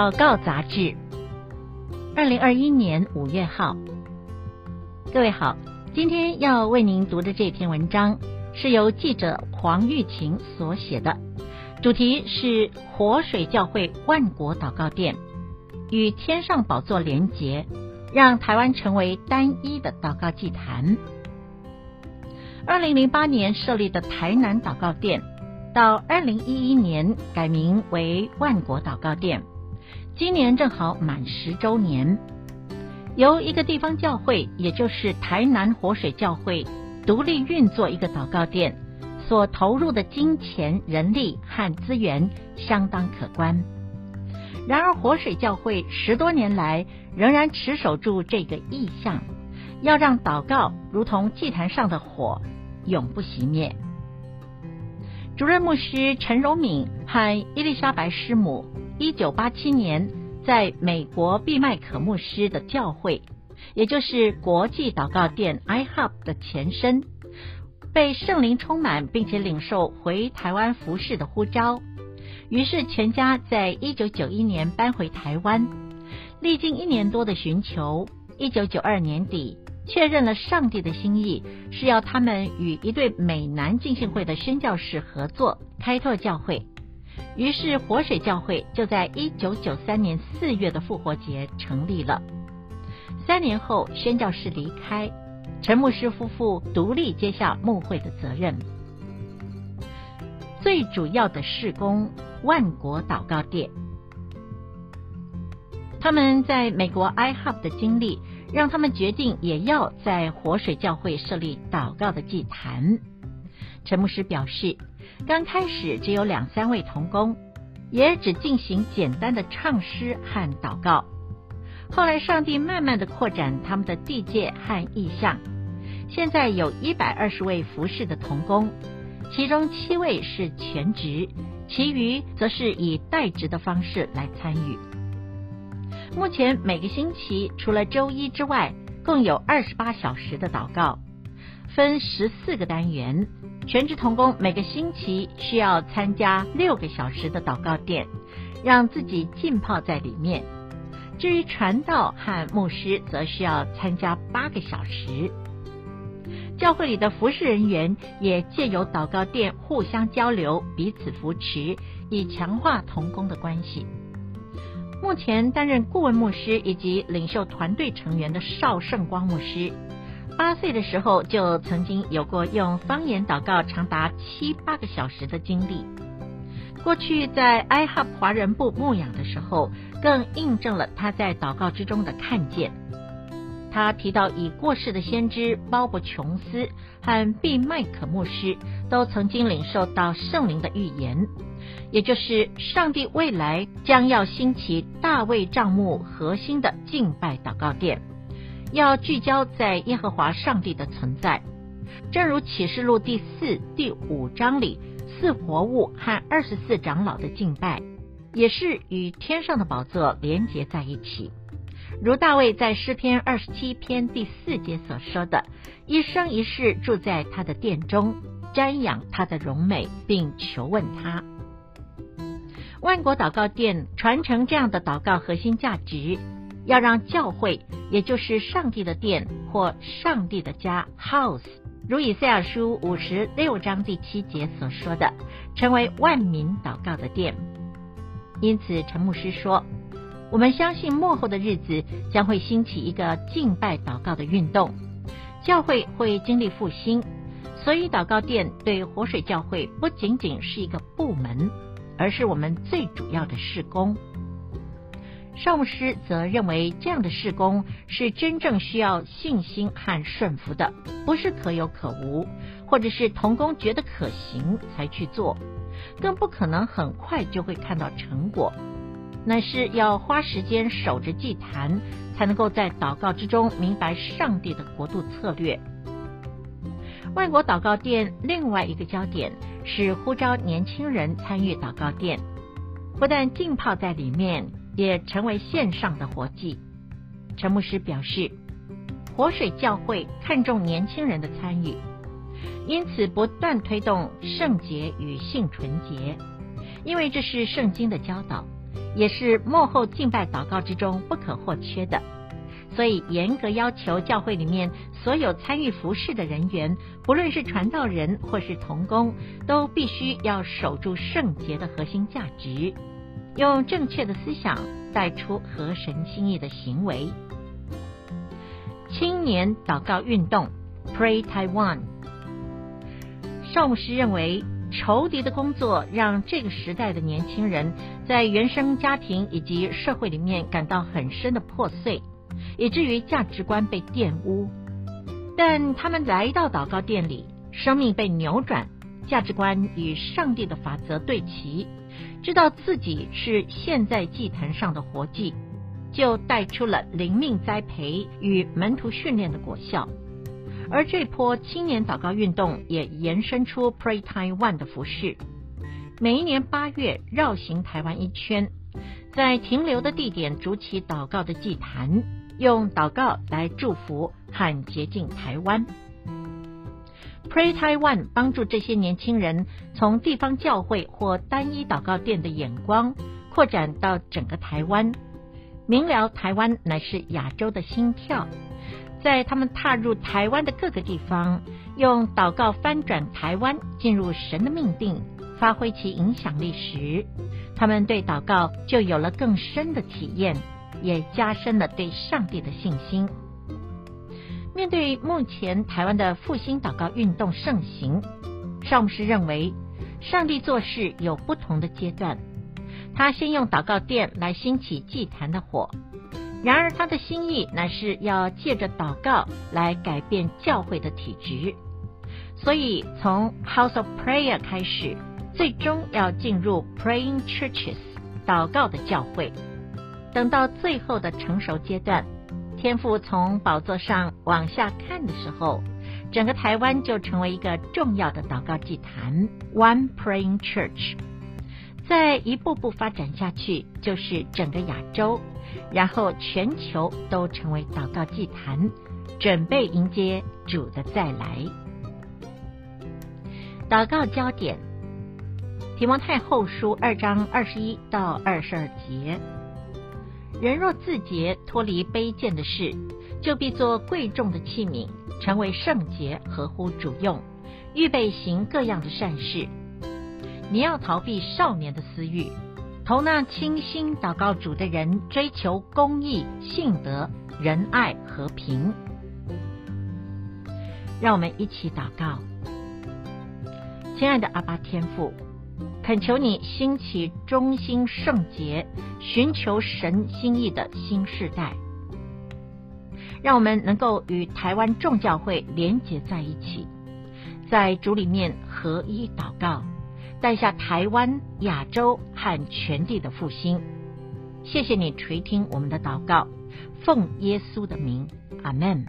祷告杂志，二零二一年五月号。各位好，今天要为您读的这篇文章是由记者黄玉琴所写的，主题是活水教会万国祷告殿与天上宝座连结，让台湾成为单一的祷告祭坛。二零零八年设立的台南祷告殿，到二零一一年改名为万国祷告殿，今年正好满十周年。由一个地方教会，也就是台南活水教会，独立运作一个祷告殿，所投入的金钱、人力和资源相当可观。然而，活水教会十多年来仍然持守住这个意向，要让祷告如同祭坛上的火。永不熄灭。主任牧师陈荣敏和伊丽莎白师母，一九八七年在美国毕麦可牧师的教会，也就是国际祷告殿 （IHOP） 的前身，被圣灵充满，并且领受回台湾服饰的呼召，于是全家在一九九一年搬回台湾，历经一年多的寻求，一九九二年底。确认了上帝的心意是要他们与一对美南浸信会的宣教士合作开拓教会，于是活水教会就在一九九三年四月的复活节成立了。三年后，宣教士离开，陈牧师夫妇独立接下牧会的责任。最主要的事工万国祷告殿，他们在美国 iHub 的经历。让他们决定也要在活水教会设立祷告的祭坛。陈牧师表示，刚开始只有两三位童工，也只进行简单的唱诗和祷告。后来，上帝慢慢的扩展他们的地界和意向，现在有一百二十位服侍的童工，其中七位是全职，其余则是以代职的方式来参与。目前每个星期除了周一之外，共有二十八小时的祷告，分十四个单元。全职童工每个星期需要参加六个小时的祷告殿，让自己浸泡在里面。至于传道和牧师，则需要参加八个小时。教会里的服侍人员也借由祷告殿互相交流，彼此扶持，以强化同工的关系。目前担任顾问牧师以及领袖团队成员的邵圣光牧师，八岁的时候就曾经有过用方言祷告长达七八个小时的经历。过去在 IHOP 华人部牧养的时候，更印证了他在祷告之中的看见。他提到已过世的先知鲍伯琼斯和毕麦可牧师都曾经领受到圣灵的预言。也就是上帝未来将要兴起大卫帐幕核心的敬拜祷告殿，要聚焦在耶和华上帝的存在，正如启示录第四、第五章里四活物和二十四长老的敬拜，也是与天上的宝座连结在一起。如大卫在诗篇二十七篇第四节所说的：“一生一世住在他的殿中，瞻仰他的荣美，并求问他。”万国祷告殿传承这样的祷告核心价值，要让教会，也就是上帝的殿或上帝的家 （house），如以赛亚书五十六章第七节所说的，成为万民祷告的殿。因此，陈牧师说，我们相信末后的日子将会兴起一个敬拜祷告的运动，教会会经历复兴，所以祷告殿对活水教会不仅仅是一个部门。而是我们最主要的事工。邵牧师则认为，这样的事工是真正需要信心和顺服的，不是可有可无，或者是同工觉得可行才去做，更不可能很快就会看到成果。乃是要花时间守着祭坛，才能够在祷告之中明白上帝的国度策略。万国祷告殿另外一个焦点。是呼召年轻人参与祷告殿，不但浸泡在里面，也成为线上的活祭。陈牧师表示，活水教会看重年轻人的参与，因此不断推动圣洁与性纯洁，因为这是圣经的教导，也是幕后敬拜祷告之中不可或缺的。所以严格要求教会里面所有参与服事的人员，不论是传道人或是同工，都必须要守住圣洁的核心价值，用正确的思想带出合神心意的行为。青年祷告运动，Pray Taiwan。邵牧师认为，仇敌的工作让这个时代的年轻人在原生家庭以及社会里面感到很深的破碎。以至于价值观被玷污，但他们来到祷告殿里，生命被扭转，价值观与上帝的法则对齐，知道自己是献在祭坛上的活祭，就带出了灵命栽培与门徒训练的果效。而这波青年祷告运动也延伸出 Pray Taiwan 的服饰，每一年八月绕行台湾一圈，在停留的地点筑起祷告的祭坛。用祷告来祝福和洁净台湾，Pray Taiwan 帮助这些年轻人从地方教会或单一祷告殿的眼光扩展到整个台湾，明了台湾乃是亚洲的心跳。在他们踏入台湾的各个地方，用祷告翻转台湾进入神的命定，发挥其影响力时，他们对祷告就有了更深的体验。也加深了对上帝的信心。面对目前台湾的复兴祷告运动盛行，邵牧师认为，上帝做事有不同的阶段。他先用祷告殿来兴起祭坛的火，然而他的心意乃是要借着祷告来改变教会的体质。所以从 House of Prayer 开始，最终要进入 Praying Churches 祷告的教会。等到最后的成熟阶段，天父从宝座上往下看的时候，整个台湾就成为一个重要的祷告祭坛 （One Praying Church）。再一步步发展下去，就是整个亚洲，然后全球都成为祷告祭坛，准备迎接主的再来。祷告焦点：提摩太后书二章二十一到二十二节。人若自洁，脱离卑贱的事，就必做贵重的器皿，成为圣洁，合乎主用，预备行各样的善事。你要逃避少年的私欲，投那清心祷告主的人，追求公义、信德、仁爱、和平。让我们一起祷告，亲爱的阿爸天父。恳求你兴起忠心圣洁、寻求神心意的新世代，让我们能够与台湾众教会连结在一起，在主里面合一祷告，带下台湾、亚洲和全地的复兴。谢谢你垂听我们的祷告，奉耶稣的名，阿门。